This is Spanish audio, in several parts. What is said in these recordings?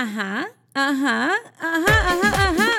Ajá, ajá, ajá, ajá, ajá.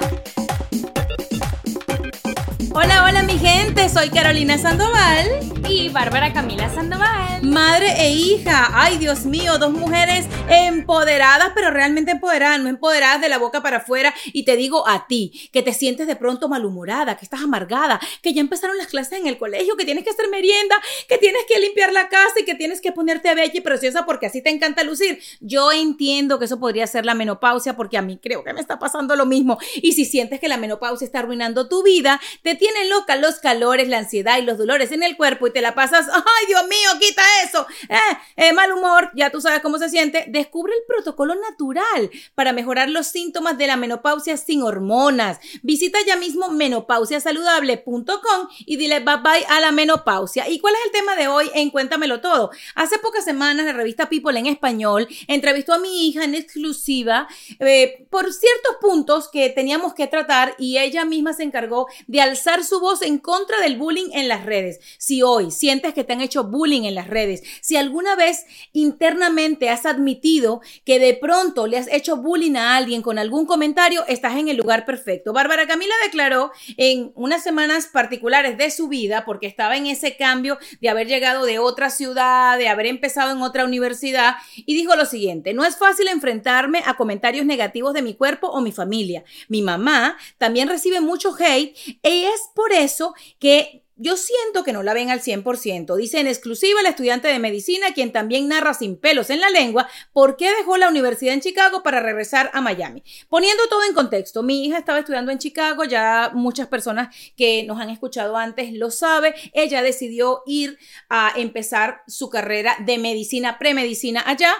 Hola, hola mi gente, soy Carolina Sandoval y Bárbara Camila Sandoval. Madre e hija, ay Dios mío, dos mujeres empoderadas, pero realmente empoderadas, no empoderadas de la boca para afuera. Y te digo a ti, que te sientes de pronto malhumorada, que estás amargada, que ya empezaron las clases en el colegio, que tienes que hacer merienda, que tienes que limpiar la casa y que tienes que ponerte bella y preciosa porque así te encanta lucir. Yo entiendo que eso podría ser la menopausia porque a mí creo que me está pasando lo mismo. Y si sientes que la menopausia está arruinando tu vida, te tienen loca los calores, la ansiedad y los dolores en el cuerpo y te la pasas, ay Dios mío, quita eso, eh, eh, mal humor, ya tú sabes cómo se siente, descubre el protocolo natural para mejorar los síntomas de la menopausia sin hormonas. Visita ya mismo menopausiasaludable.com y dile bye bye a la menopausia. ¿Y cuál es el tema de hoy en Cuéntamelo Todo? Hace pocas semanas la revista People en español entrevistó a mi hija en exclusiva eh, por ciertos puntos que teníamos que tratar y ella misma se encargó de alzar su voz en contra del bullying en las redes. Si hoy sientes que te han hecho bullying en las redes, si alguna vez internamente has admitido que de pronto le has hecho bullying a alguien con algún comentario, estás en el lugar perfecto. Bárbara Camila declaró en unas semanas particulares de su vida, porque estaba en ese cambio de haber llegado de otra ciudad, de haber empezado en otra universidad, y dijo lo siguiente, no es fácil enfrentarme a comentarios negativos de mi cuerpo o mi familia. Mi mamá también recibe mucho hate y es por eso que yo siento que no la ven al 100%. Dice en exclusiva el estudiante de medicina, quien también narra sin pelos en la lengua, por qué dejó la universidad en Chicago para regresar a Miami. Poniendo todo en contexto, mi hija estaba estudiando en Chicago, ya muchas personas que nos han escuchado antes lo sabe. Ella decidió ir a empezar su carrera de medicina, premedicina allá.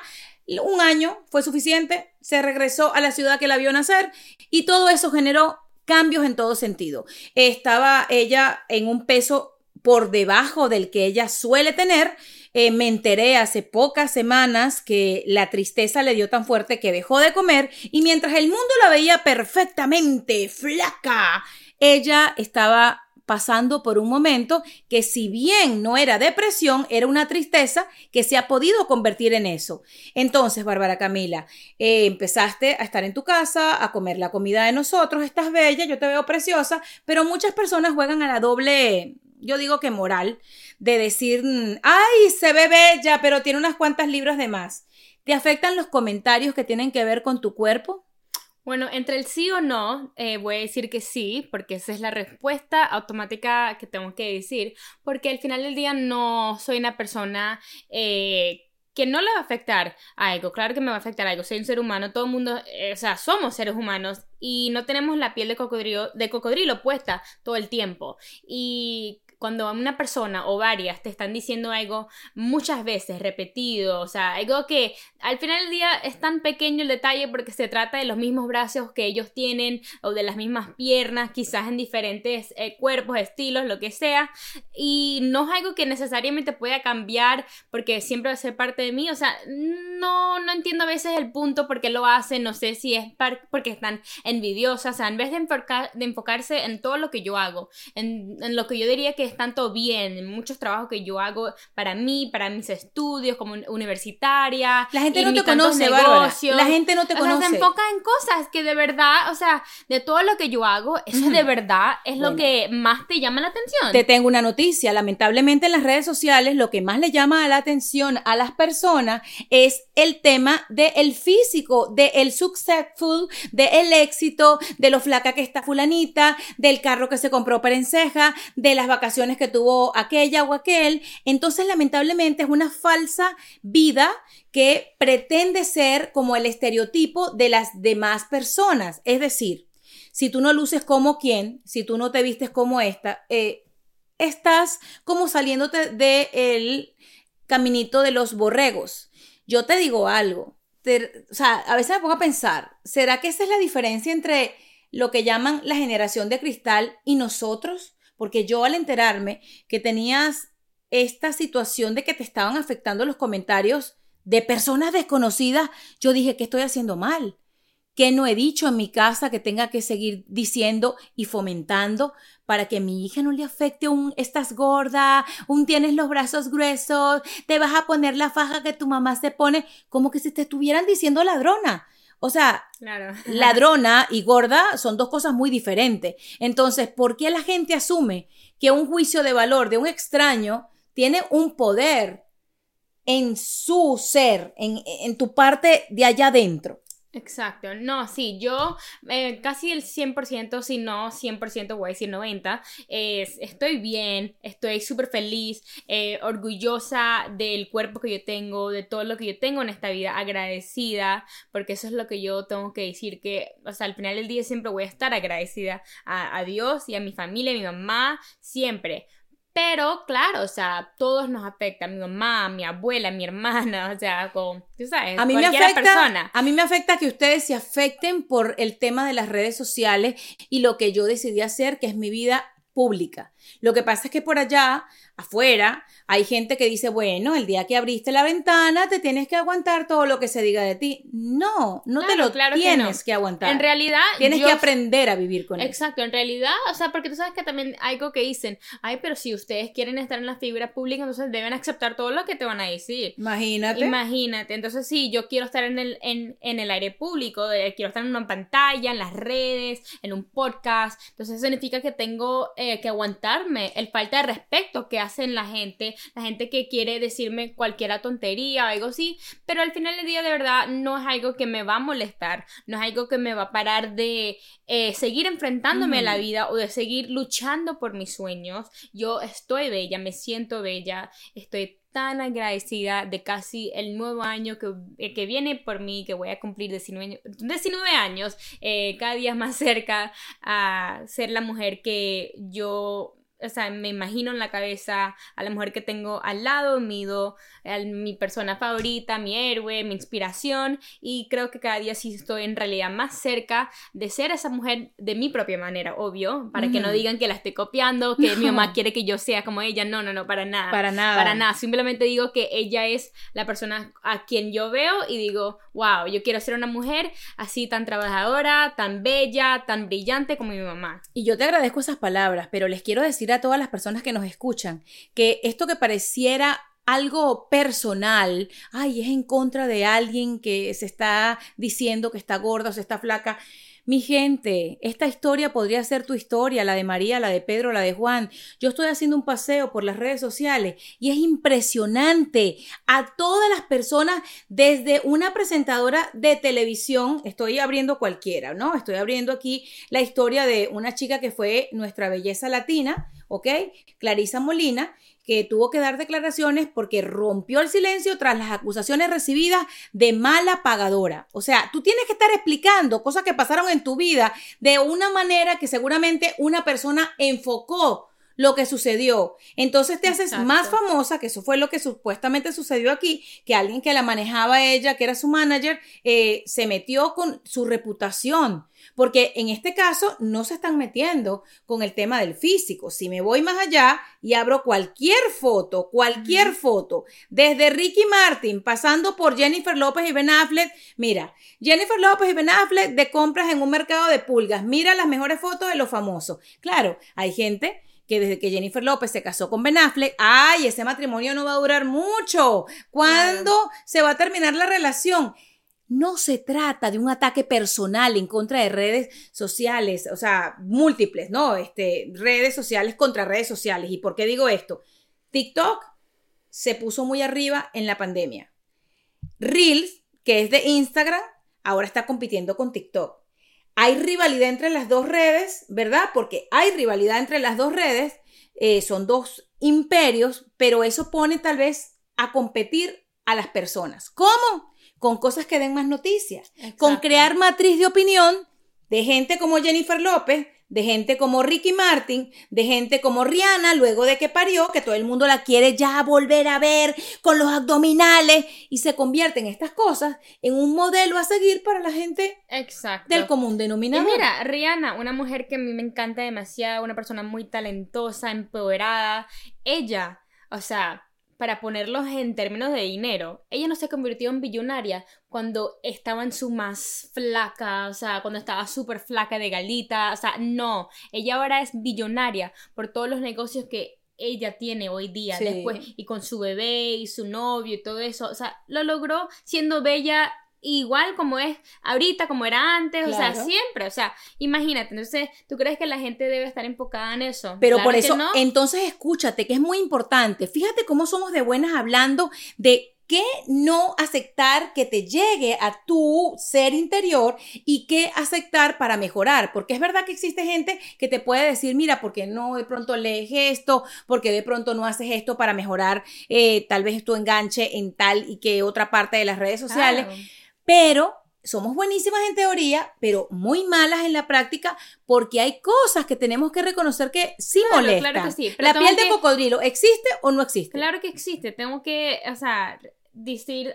Un año fue suficiente, se regresó a la ciudad que la vio nacer y todo eso generó cambios en todo sentido. Estaba ella en un peso por debajo del que ella suele tener. Eh, me enteré hace pocas semanas que la tristeza le dio tan fuerte que dejó de comer y mientras el mundo la veía perfectamente flaca, ella estaba pasando por un momento que si bien no era depresión, era una tristeza que se ha podido convertir en eso. Entonces, Bárbara Camila, eh, empezaste a estar en tu casa, a comer la comida de nosotros, estás bella, yo te veo preciosa, pero muchas personas juegan a la doble yo digo que moral, de decir, ay, se ve bella, pero tiene unas cuantas libras de más. ¿Te afectan los comentarios que tienen que ver con tu cuerpo? Bueno, entre el sí o no, eh, voy a decir que sí, porque esa es la respuesta automática que tengo que decir, porque al final del día no soy una persona eh, que no le va a afectar algo, claro que me va a afectar algo, soy un ser humano, todo el mundo, eh, o sea, somos seres humanos y no tenemos la piel de cocodrilo, de cocodrilo puesta todo el tiempo. Y cuando una persona o varias te están diciendo algo muchas veces, repetido, o sea, algo que al final del día es tan pequeño el detalle porque se trata de los mismos brazos que ellos tienen o de las mismas piernas, quizás en diferentes eh, cuerpos, estilos, lo que sea, y no es algo que necesariamente pueda cambiar porque siempre va a ser parte de mí, o sea, no, no entiendo a veces el punto por qué lo hacen, no sé si es porque están envidiosas, o sea, en vez de, de enfocarse en todo lo que yo hago, en, en lo que yo diría que tanto bien en muchos trabajos que yo hago para mí, para mis estudios como universitaria. La gente no te conoce, Bárbara. La gente no te conoce. se enfoca en cosas que de verdad, o sea, de todo lo que yo hago, eso de verdad es lo que más te llama la atención. Te tengo una noticia. Lamentablemente en las redes sociales lo que más le llama la atención a las personas es el tema del el físico, del el successful, del éxito, de lo flaca que está fulanita, del carro que se compró para enceja, de las vacaciones que tuvo aquella o aquel. Entonces, lamentablemente, es una falsa vida que pretende ser como el estereotipo de las demás personas. Es decir, si tú no luces como quien, si tú no te vistes como esta, eh, estás como saliéndote del caminito de los borregos. Yo te digo algo, o sea, a veces me pongo a pensar, ¿será que esa es la diferencia entre lo que llaman la generación de cristal y nosotros? porque yo al enterarme que tenías esta situación de que te estaban afectando los comentarios de personas desconocidas, yo dije que estoy haciendo mal, que no he dicho en mi casa que tenga que seguir diciendo y fomentando para que mi hija no le afecte un estás gorda, un tienes los brazos gruesos, te vas a poner la faja que tu mamá se pone, como que si te estuvieran diciendo ladrona. O sea, ladrona y gorda son dos cosas muy diferentes. Entonces, ¿por qué la gente asume que un juicio de valor de un extraño tiene un poder en su ser, en, en tu parte de allá adentro? Exacto, no, sí, yo eh, casi el 100%, si no 100%, voy a decir 90%, estoy bien, estoy súper feliz, eh, orgullosa del cuerpo que yo tengo, de todo lo que yo tengo en esta vida, agradecida, porque eso es lo que yo tengo que decir, que, o sea, al final del día siempre voy a estar agradecida a, a Dios y a mi familia, a mi mamá, siempre. Pero claro, o sea, todos nos afecta, mi mamá, mi abuela, mi hermana, o sea, con, tú sabes, a mí me afecta, persona. A mí me afecta que ustedes se afecten por el tema de las redes sociales y lo que yo decidí hacer, que es mi vida pública. Lo que pasa es que por allá, afuera, hay gente que dice, bueno, el día que abriste la ventana te tienes que aguantar todo lo que se diga de ti. No, no te lo tienes que, aguantar. En realidad, tienes que aprender a vivir con eso. Exacto, en realidad, o sea, porque tú sabes que también hay algo que dicen, ay, pero si ustedes quieren estar en la figura pública, entonces deben aceptar todo lo que te van a decir. Imagínate. Imagínate. Entonces, sí, yo quiero estar en el, en, en el aire público, quiero estar en una pantalla, en las redes, en un podcast. Entonces, significa que tengo eh, que el falta de respeto que hacen la gente, la gente que quiere quiere decirme cualquier tontería o algo así, pero al final del día de verdad no es algo que me va a molestar, no es algo que me va a parar de eh, seguir enfrentándome a la vida o de seguir luchando por mis sueños. Yo estoy bella, me siento bella, estoy tan agradecida de casi el nuevo año que, eh, que, viene por mí, que voy a cumplir 19, 19 años, eh, cada día más cerca a ser la mujer que yo o sea, me imagino en la cabeza a la mujer que tengo al lado, mido a mi persona favorita, mi héroe, mi inspiración y creo que cada día sí estoy en realidad más cerca de ser esa mujer de mi propia manera, obvio, para que no digan que la estoy copiando, que mi mamá quiere que yo sea como ella, no, no, no, para nada. Para nada. Para nada, simplemente digo que ella es la persona a quien yo veo y digo, wow, yo quiero ser una mujer así tan trabajadora, tan bella, tan brillante como mi mamá. Y yo te agradezco esas palabras, pero les quiero decir a todas las personas que nos escuchan que esto que pareciera algo personal, ay, es en contra de alguien que se está diciendo que está gorda o se está flaca. Mi gente, esta historia podría ser tu historia, la de María, la de Pedro, la de Juan. Yo estoy haciendo un paseo por las redes sociales y es impresionante a todas las personas, desde una presentadora de televisión, estoy abriendo cualquiera, ¿no? Estoy abriendo aquí la historia de una chica que fue nuestra belleza latina, ¿ok? Clarisa Molina, que tuvo que dar declaraciones porque rompió el silencio tras las acusaciones recibidas de mala pagadora. O sea, tú tienes que estar explicando cosas que pasaron en tu vida de una manera que seguramente una persona enfocó lo que sucedió. Entonces te haces más famosa, que eso fue lo que supuestamente sucedió aquí, que alguien que la manejaba ella, que era su manager, eh, se metió con su reputación. Porque en este caso no se están metiendo con el tema del físico. Si me voy más allá y abro cualquier foto, cualquier foto, desde Ricky Martin, pasando por Jennifer López y Ben Affleck, mira, Jennifer López y Ben Affleck de compras en un mercado de pulgas, mira las mejores fotos de los famosos. Claro, hay gente que desde que Jennifer López se casó con Ben Affleck, ay, ese matrimonio no va a durar mucho. ¿Cuándo se va a terminar la relación? No se trata de un ataque personal en contra de redes sociales, o sea, múltiples, ¿no? Este, redes sociales contra redes sociales. ¿Y por qué digo esto? TikTok se puso muy arriba en la pandemia. Reels, que es de Instagram, ahora está compitiendo con TikTok hay rivalidad entre las dos redes, ¿verdad? Porque hay rivalidad entre las dos redes, eh, son dos imperios, pero eso pone tal vez a competir a las personas. ¿Cómo? Con cosas que den más noticias, con crear matriz de opinión de gente como Jennifer López, de gente como Ricky Martin, de gente como Rihanna, luego de que parió, que todo el mundo la quiere ya volver a ver con los abdominales y se convierten estas cosas en un modelo a seguir para la gente del común denominador. Y mira, Rihanna, una mujer que a mí me encanta demasiado, una persona muy talentosa, empoderada, ella, o sea, para ponerlos en términos de dinero, ella no se convirtió en billonaria cuando estaba en su más flaca, o sea, cuando estaba súper flaca de galita, o sea, no, ella ahora es billonaria por todos los negocios que ella tiene hoy día después y con su bebé y su novio y todo eso, o sea, lo logró siendo bella igual como es ahorita, como era antes, o sea, siempre, o sea, imagínate, entonces, ¿tú crees que la gente debe estar enfocada en eso? Pero por eso, entonces escúchate, que es muy importante, fíjate cómo somos de buenas hablando de qué no aceptar que te llegue a tu ser interior y qué aceptar para mejorar. Porque es verdad que existe gente que te puede decir, mira, porque no de pronto lees esto, porque de pronto no haces esto para mejorar eh, tal vez tu enganche en tal y que otra parte de las redes sociales. Pero somos buenísimas en teoría, pero muy malas en la práctica porque hay cosas que tenemos que reconocer que sí molestan. Claro que sí, la piel de cocodrilo, ¿existe o no existe? Claro que existe. Tengo que, o sea, decir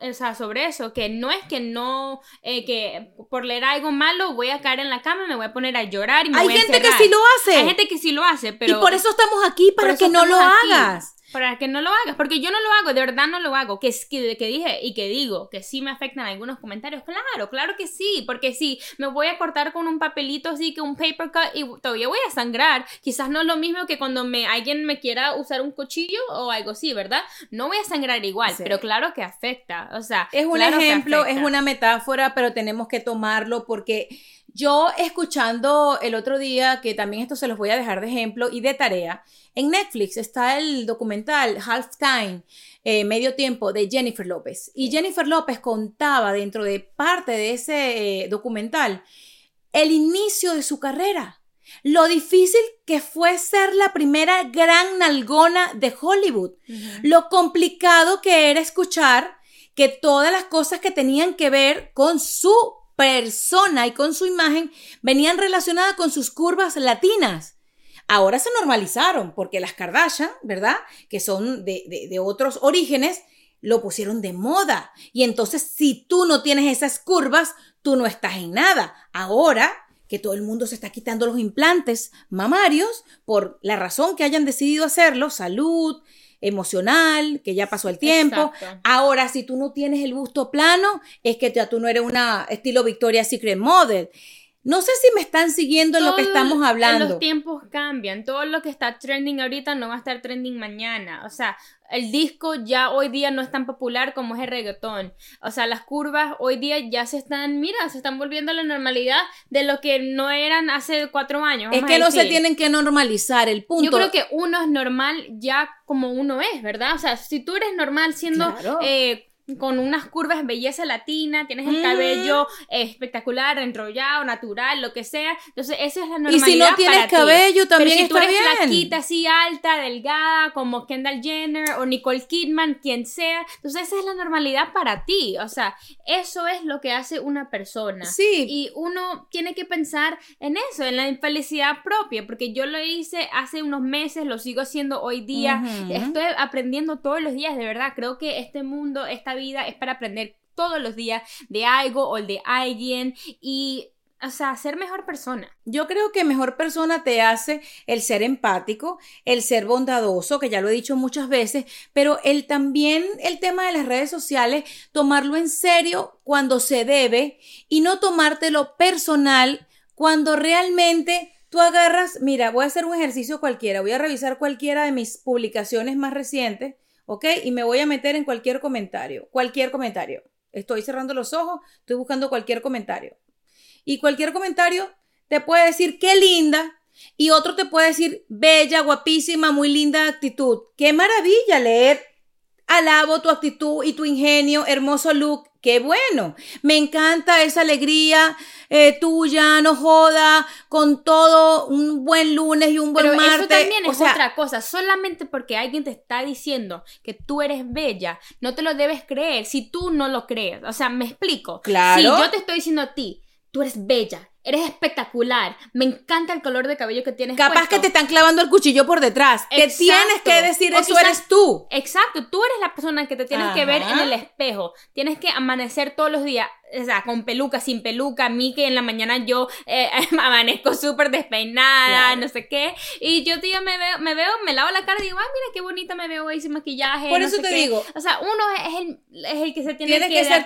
o sea, sobre eso, que no es que no, eh, que por leer algo malo voy a caer en la cama, me voy a poner a llorar y me Hay voy a gente que sí lo hace. Hay gente que sí lo hace, pero... Y por eso estamos aquí, para que no lo hagas para que no lo hagas, porque yo no lo hago, de verdad no lo hago, que, que, que dije y que digo que sí me afectan algunos comentarios, claro, claro que sí, porque sí, me voy a cortar con un papelito así que un paper cut y todavía voy a sangrar, quizás no es lo mismo que cuando me, alguien me quiera usar un cuchillo o algo así, ¿verdad? No voy a sangrar igual, pero claro que afecta, o sea, es un ejemplo, es una metáfora, pero tenemos que tomarlo porque yo escuchando el otro día, que también esto se los voy a dejar de ejemplo y de tarea, en Netflix está el documental Halftime, eh, medio tiempo, de Jennifer López. Y Jennifer López contaba dentro de parte de ese eh, documental el inicio de su carrera. Lo difícil que fue ser la primera gran nalgona de Hollywood. Lo complicado que era escuchar que todas las cosas que tenían que ver con su persona y con su imagen venían relacionadas con sus curvas latinas. Ahora se normalizaron porque las Kardashian, ¿verdad? Que son de, de, otros orígenes, lo pusieron de moda. Y entonces, si tú no tienes esas curvas, tú no estás en nada. Ahora que todo el mundo se está quitando los implantes mamarios por la razón que hayan decidido hacerlo, salud, emocional, que ya pasó el tiempo. Ahora, si tú no tienes el busto plano, es que ya tú no eres una estilo Victoria's Secret Model. No sé si me están siguiendo en lo que estamos hablando. Los tiempos cambian. Todo lo que está trending ahorita no va a estar trending mañana. O sea, el disco ya hoy día no es tan popular como es el reggaetón. O sea, las curvas hoy día ya se están, mira, se están volviendo a la normalidad de lo que no eran hace cuatro años. Es que no se tienen que normalizar el punto. Yo creo que uno es normal ya como uno es, ¿verdad? O sea, si tú eres normal siendo... Eh, con unas curvas belleza latina, tienes el cabello espectacular, enrollado, natural, lo que sea. Entonces, esa es la normalidad. Y si no tienes cabello, también Pero si tú eres flaquita, así alta, delgada, como Kendall Jenner o Nicole Kidman, quien sea. Entonces, esa es la normalidad para ti. O sea, eso es lo que hace una persona. Sí. Y uno tiene que pensar en eso, en la infelicidad propia, porque yo lo hice hace unos meses, lo sigo haciendo hoy día. Estoy aprendiendo todos los días, de verdad. Creo que este mundo está vida es para aprender todos los días de algo o de alguien y o sea, ser mejor persona. Yo creo que mejor persona te hace el ser empático, el ser bondadoso, que ya lo he dicho muchas veces, pero el también el tema de las redes sociales, tomarlo en serio cuando se debe y no tomártelo personal cuando realmente tú agarras, mira, voy a hacer un ejercicio cualquiera, voy a revisar cualquiera de mis publicaciones más recientes ¿ok? Y me voy a meter en cualquier comentario, cualquier comentario. Estoy cerrando los ojos, estoy buscando cualquier comentario. Y cualquier comentario te puede decir qué linda y otro te puede decir bella, guapísima, muy linda actitud. Qué maravilla leer. Alabo tu actitud y tu ingenio, hermoso look. Qué bueno. Me encanta esa alegría eh, tuya, no joda, con todo un buen lunes y un buen Pero Eso también es otra cosa. Solamente porque alguien te está diciendo que tú eres bella, no te lo debes creer si tú no lo crees. O sea, me explico. Claro. Si yo te estoy diciendo a ti, tú eres bella, Eres espectacular. Me encanta el color de cabello que tienes. Capaz que te están clavando el cuchillo por detrás. Que tienes que decir eso eres tú. Exacto. Tú eres la persona que te tienes que ver en el espejo. Tienes que amanecer todos los días o sea, con peluca, sin peluca, a mí que en la mañana yo eh, amanezco súper despeinada, no sé qué, y yo tío me veo, me veo, me lavo la cara y digo, ah, mira qué bonita me veo ahí sin maquillaje. Por eso te digo. O sea, uno es el, es el que se tiene, que, ser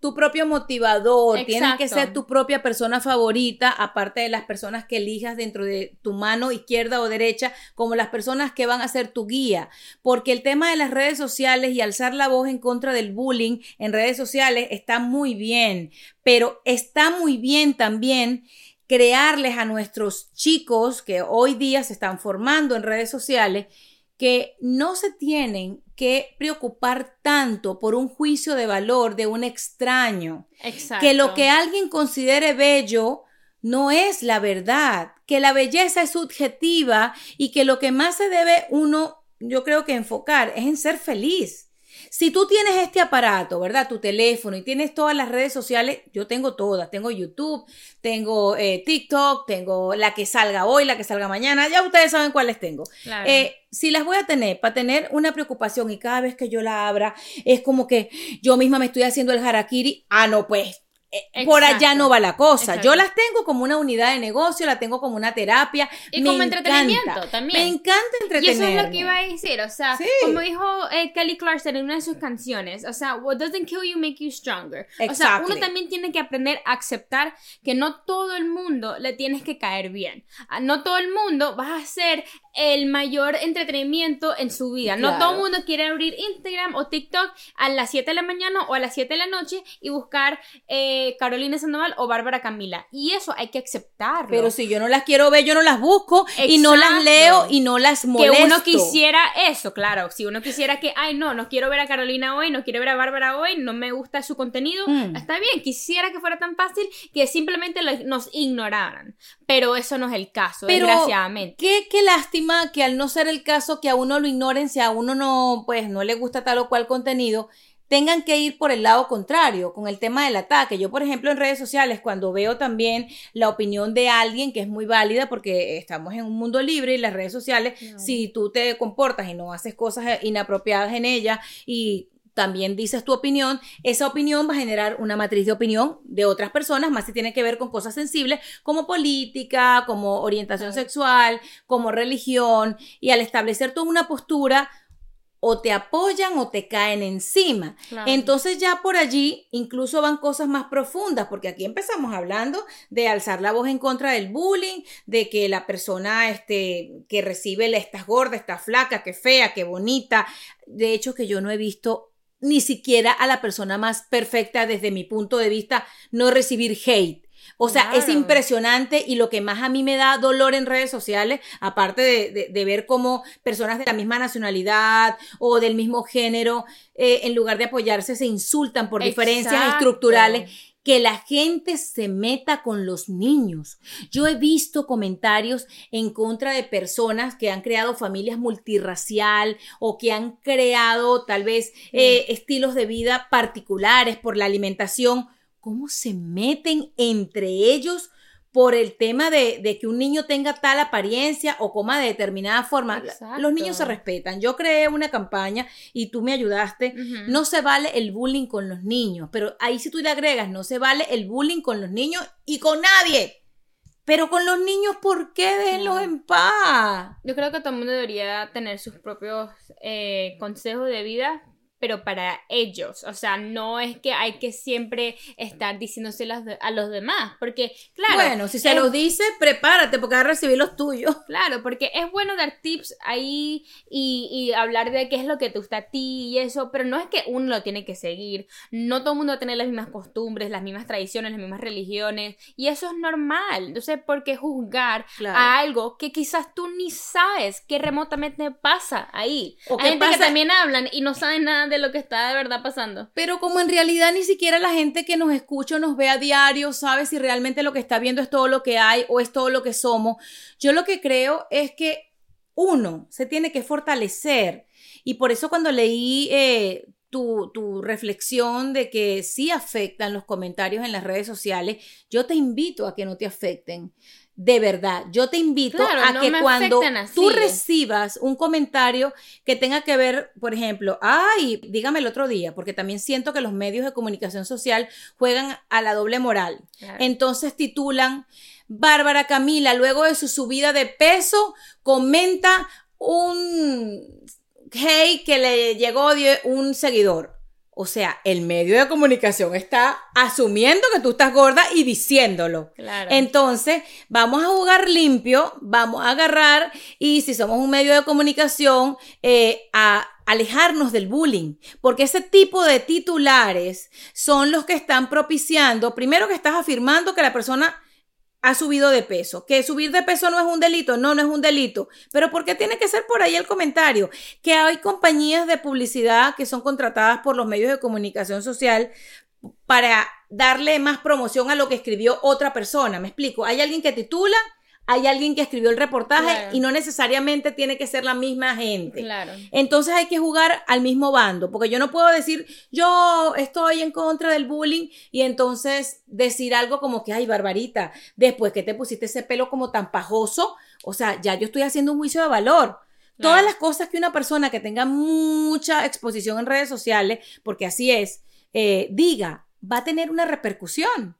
tu, propio motivador, tienes que ser tu propia persona favorita, aparte de las personas que elijas dentro de tu mano izquierda o derecha, como las personas que van a ser tu guía, porque el tema de las redes sociales y alzar la voz en contra del bullying en redes sociales está muy bien, pero está muy bien también crearles a nuestros chicos que hoy día se están formando en redes sociales que no se tienen que preocupar tanto por un juicio de valor de un extraño. Que lo que alguien considere bello no es la verdad, que la belleza es subjetiva y que lo que más se debe uno, yo creo que enfocar es en ser feliz. Si tú tienes este aparato, ¿verdad? Tu teléfono y tienes todas las redes sociales, yo tengo todas, tengo YouTube, tengo eh, TikTok, tengo la que salga hoy, la que salga mañana, ya ustedes saben cuáles tengo. Eh, si las voy a tener para tener una preocupación y cada vez que yo la abra es como que yo misma me estoy haciendo el harakiri, ah, no, pues eh, por allá no va la cosa. Yo las tengo como una unidad de negocio, la tengo como una terapia. Y como entretenimiento también. Me encanta entretener. Y eso es lo que iba a decir, o sea, como dijo eh, Kelly Clarkson en una de sus canciones, o sea, what doesn't kill you make you stronger. O sea, uno también tiene que aprender a aceptar que no todo el mundo le tienes que caer bien. Ah, no todo el mundo va a ser el mayor entretenimiento en su vida. No todo el mundo quiere abrir Instagram o TikTok a las 7 de la mañana o a las 7 de la noche y buscar eh, Carolina Sandoval o Bárbara Camila. Y eso hay que aceptarlo. Pero si yo no las quiero ver, yo no las busco y no las leo y no las molesto. Que uno quisiera eso, claro. Si uno quisiera que, ay, no, no quiero ver a Carolina hoy, no quiero ver a Bárbara hoy, no me gusta su contenido, mm. está bien. Quisiera que fuera tan fácil que simplemente nos ignoraran. Pero eso no es el caso, desgraciadamente. Qué, qué lástima que al no ser el caso que a uno lo ignoren, si a uno no, pues no le gusta tal o cual contenido, tengan que ir por el lado contrario, con el tema del ataque. Yo, por ejemplo, en redes sociales, cuando veo también la opinión de alguien que es muy válida, porque estamos en un mundo libre y las redes sociales, si tú te comportas y no haces cosas inapropiadas en ellas y también dices tu opinión, esa opinión va a generar una matriz de opinión de otras personas, más si tiene que ver con cosas sensibles como política, como orientación sexual, como religión, y al establecer toda una postura, o te apoyan o te caen encima. Entonces ya por allí incluso van cosas más profundas, porque aquí empezamos hablando de alzar la voz en contra del bullying, de que la persona este, que recibe estás gorda, está flaca, que fea, que bonita. De hecho que yo no he visto ni siquiera a la persona más perfecta desde mi punto de vista, no recibir hate. O sea, es impresionante y lo que más a mí me da dolor en redes sociales, aparte de, ver cómo personas de la misma nacionalidad o del mismo género, eh, en lugar de apoyarse, se insultan por diferencias estructurales que la gente se meta con los niños. Yo he visto comentarios en contra de personas que han creado familias multirracial o que han creado tal vez eh, estilos de vida particulares por la alimentación. ¿Cómo se meten entre ellos? Por el tema de, que un niño tenga tal apariencia o coma de determinada forma. Los niños se respetan. Yo creé una campaña y tú me ayudaste. No se vale el bullying con los niños, pero ahí si tú le agregas, no se vale el bullying con los niños y con nadie. Pero con los niños, ¿por qué déjenlos en paz? Yo creo que todo el mundo debería tener sus propios eh, consejos de vida pero para ellos. O sea, no es que hay que siempre estar diciéndoselas a los demás, porque, claro. Bueno, si se los dice, prepárate porque vas a recibir los tuyos. Claro, porque es bueno dar tips ahí y, y, hablar de qué es lo que te gusta a ti y eso, pero no es que uno lo tiene que seguir. No todo el mundo tiene las mismas costumbres, las mismas tradiciones, las mismas religiones, y eso es normal. Entonces, ¿por qué juzgar a algo que quizás tú ni sabes que remotamente pasa ahí? O hay gente que también hablan y no saben nada de lo que está de verdad pasando. Pero como en realidad ni siquiera la gente que nos escucha o nos ve a diario sabe si realmente lo que está viendo es todo lo que hay o es todo lo que somos, yo lo que creo es que uno se tiene que fortalecer. Y por eso cuando leí eh, tu, tu, reflexión de que sí afectan los comentarios en las redes sociales, yo te invito a que no te afecten de verdad. Yo te invito a que cuando tú recibas un comentario que tenga que ver, por ejemplo, ay, dígame el otro día, porque también siento que los medios de comunicación social juegan a la doble moral. Entonces titulan, Bárbara Camila, luego de su subida de peso, comenta un hey que le llegó un seguidor. O sea, el medio de comunicación está asumiendo que tú estás gorda y diciéndolo. Claro. Entonces, vamos a jugar limpio, vamos a agarrar y si somos un medio de comunicación, eh, a alejarnos del bullying, porque ese tipo de titulares son los que están propiciando, primero que estás afirmando que la persona ha subido de peso. Que subir de peso no es un delito, no, no es un delito. Pero ¿por qué tiene que ser por ahí el comentario? Que hay compañías de publicidad que son contratadas por los medios de comunicación social para darle más promoción a lo que escribió otra persona. Me explico. Hay alguien que titula hay alguien que escribió el reportaje y no necesariamente tiene que ser la misma gente. Claro. Entonces hay que jugar al mismo bando, porque yo no puedo decir, yo estoy en contra del bullying y entonces decir algo como que, ay, Barbarita, después que te pusiste ese pelo como tan pajoso, o sea, ya yo estoy haciendo un juicio de valor. Todas las cosas que una persona que tenga mucha exposición en redes sociales, porque así es, eh, diga, va a tener una repercusión.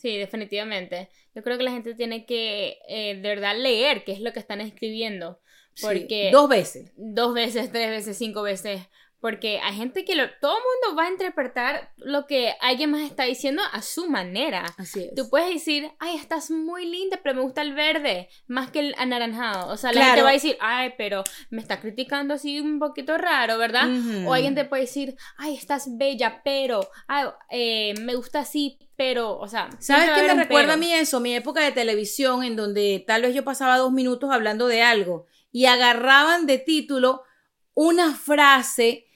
Sí, definitivamente. Yo creo que la gente tiene que eh, de verdad leer qué es lo que están escribiendo. Porque dos veces. Dos veces, tres veces, cinco veces. Porque hay gente que lo, todo el mundo va a interpretar lo que alguien más está diciendo a su manera. Así es. Tú puedes decir, ay, estás muy linda, pero me gusta el verde más que el anaranjado. O sea, la gente va a decir, ay, pero me está criticando así un poquito raro, ¿verdad? O alguien te puede decir, ay, estás bella, pero, ay, eh, me gusta así, pero, o sea. ¿Sabes qué me recuerda a mí eso? Mi época de televisión, en donde tal vez yo pasaba dos minutos hablando de algo y agarraban de título una frase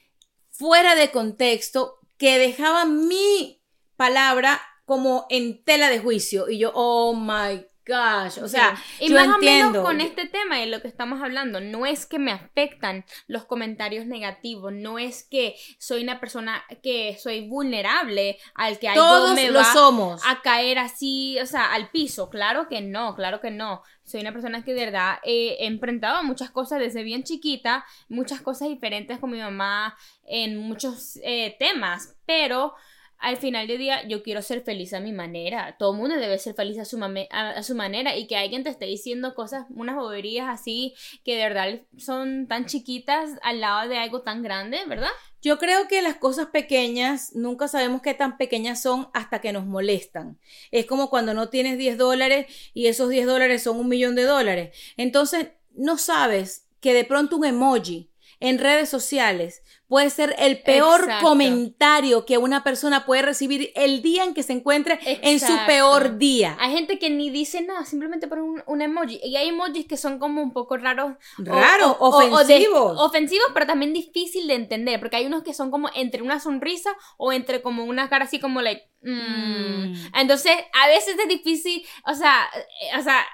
fuera de contexto que dejaba mi palabra como en tela de juicio. Y yo, oh my gosh, o sea, y yo más entiendo. o menos con este tema de lo que estamos hablando, no es que me afectan los comentarios negativos, no es que soy una persona que soy vulnerable al que algo me va somos. a caer así, o sea, al piso, claro que no, claro que no. Soy una persona que de verdad he enfrentado muchas cosas desde bien chiquita, muchas cosas diferentes con mi mamá en muchos eh, temas, pero al final del día yo quiero ser feliz a mi manera. Todo mundo debe ser feliz a su, a, su manera y que alguien te esté diciendo cosas, unas boberías así que de verdad son tan chiquitas al lado de algo tan grande, ¿verdad? Yo creo que las cosas pequeñas nunca sabemos qué tan pequeñas son hasta que nos molestan. Es como cuando no tienes 10 dólares y esos 10 dólares son un millón de dólares. Entonces no sabes que de pronto un emoji en redes sociales puede ser el peor comentario que una persona puede recibir el día en que se encuentre en su peor día. Hay gente que ni dice nada, simplemente pone un, emoji. Y hay emojis que son como un poco raros. Raros, ofensivos. ofensivos, pero también difícil de entender, porque hay unos que son como entre una sonrisa o entre como una cara así como like... Mm. Mm. Entonces, a veces es difícil, o sea, eh, o sea,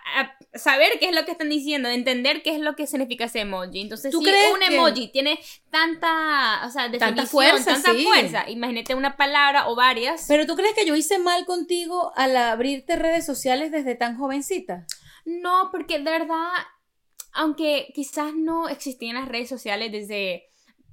saber qué es lo que están diciendo, entender qué es lo que significa ese emoji. Entonces, si un emoji tiene tanta o sea, tanta fuerza, tanta fuerza. Imagínate una palabra o varias. Pero tú crees que yo hice mal contigo al abrirte redes sociales desde tan jovencita? No, porque de verdad, aunque quizás no existían las redes sociales desde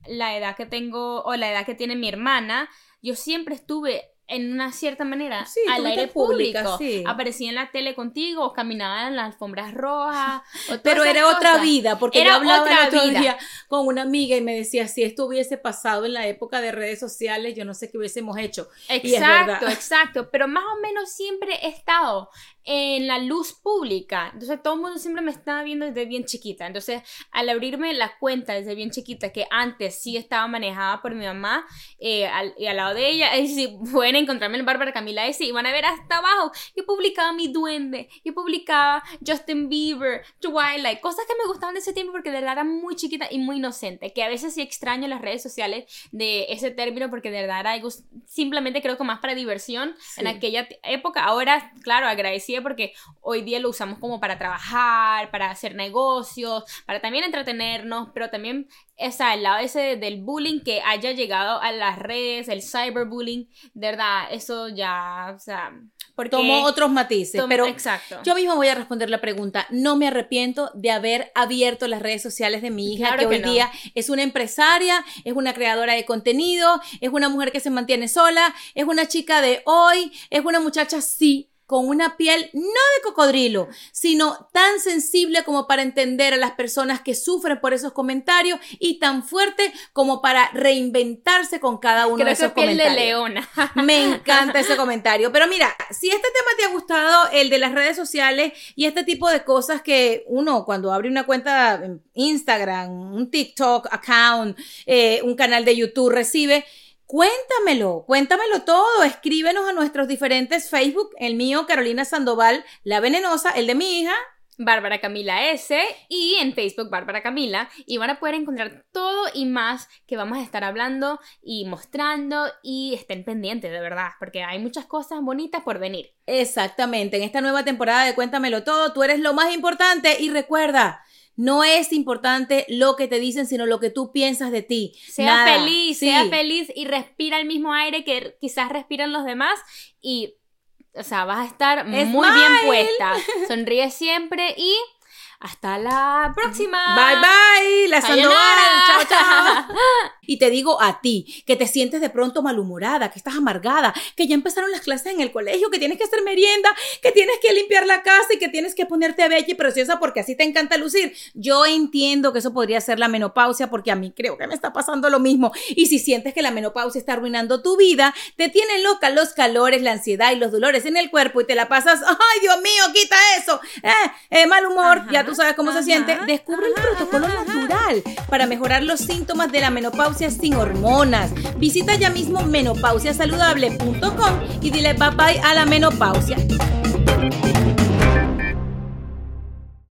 la edad que tengo o la edad que tiene mi hermana, yo siempre estuve en una cierta manera al aire público. Aparecía en la tele contigo, caminaba en las alfombras rojas. Pero era otra vida, porque era yo hablaba el otro día con una amiga y me decía, si esto hubiese pasado en la época de redes sociales, yo no sé qué hubiésemos hecho. Exacto, exacto. Pero más o menos siempre he estado en la luz pública. Entonces todo el mundo siempre me estaba viendo desde bien chiquita. Entonces al abrirme la cuenta desde bien chiquita, que antes sí estaba manejada por mi mamá, eh, y al lado de ella, es decir, pueden encontrarme en Bárbara Camila y van a ver hasta abajo. Yo publicaba Mi Duende, yo publicaba Justin Bieber, Twilight, cosas que me gustaban de ese tiempo porque de verdad era muy chiquita y muy inocente, que a veces sí extraño las redes sociales de ese término porque de verdad era algo simplemente creo que más para diversión en aquella época. Ahora, claro, agradecí inclusive porque hoy día lo usamos como para trabajar, para hacer negocios, para también entretenernos, pero también esa, el lado ese del bullying que haya llegado a las redes, el cyberbullying, de verdad, eso ya, o sea, porque tomó otros matices, pero exacto. yo mismo voy a responder la pregunta. No me arrepiento de haber abierto las redes sociales de mi hija, que, hoy día es una empresaria, es una creadora de contenido, es una mujer que se mantiene sola, es una chica de hoy, es una muchacha sí con una piel no de cocodrilo, sino tan sensible como para entender a las personas que sufren por esos comentarios y tan fuerte como para reinventarse con cada uno de esos que piel comentarios. de leona. Me encanta ese comentario. Pero mira, si este tema te ha gustado, el de las redes sociales y este tipo de cosas que uno cuando abre una cuenta en Instagram, un TikTok account, eh, un canal de YouTube recibe, Cuéntamelo, cuéntamelo todo. Escríbenos a nuestros diferentes Facebook, el mío, Carolina Sandoval, La Venenosa, el de mi hija. Bárbara Camila S y en Facebook Bárbara Camila y van a poder encontrar todo y más que vamos a estar hablando y mostrando y estén pendientes de verdad porque hay muchas cosas bonitas por venir. Exactamente, en esta nueva temporada de Cuéntamelo todo, tú eres lo más importante y recuerda, no es importante lo que te dicen, sino lo que tú piensas de ti. Sea feliz, sea feliz y respira el mismo aire que quizás respiran los demás y, o sea, vas a estar muy bien puesta. Sonríe siempre y hasta la próxima. Bye bye, la Sandoval. Chao, chao. y te digo a ti, que te sientes de pronto malhumorada, que estás amargada, que ya empezaron las clases en el colegio, que tienes que hacer merienda, que tienes que limpiar la casa y que tienes que ponerte bella y preciosa porque así te encanta lucir. Yo entiendo que eso podría ser la menopausia porque a mí creo que me está pasando lo mismo. Y si sientes que la menopausia está arruinando tu vida, te tienen loca los calores, la ansiedad y los dolores en el cuerpo y te la pasas, ay Dios mío, quita eso, eh, eh mal humor, ya tú sabes cómo se siente, descubre el protocolo natural para mejorar los síntomas de la sin hormonas. Visita ya mismo menopausiasaludable.com y dile bye bye a la menopausia.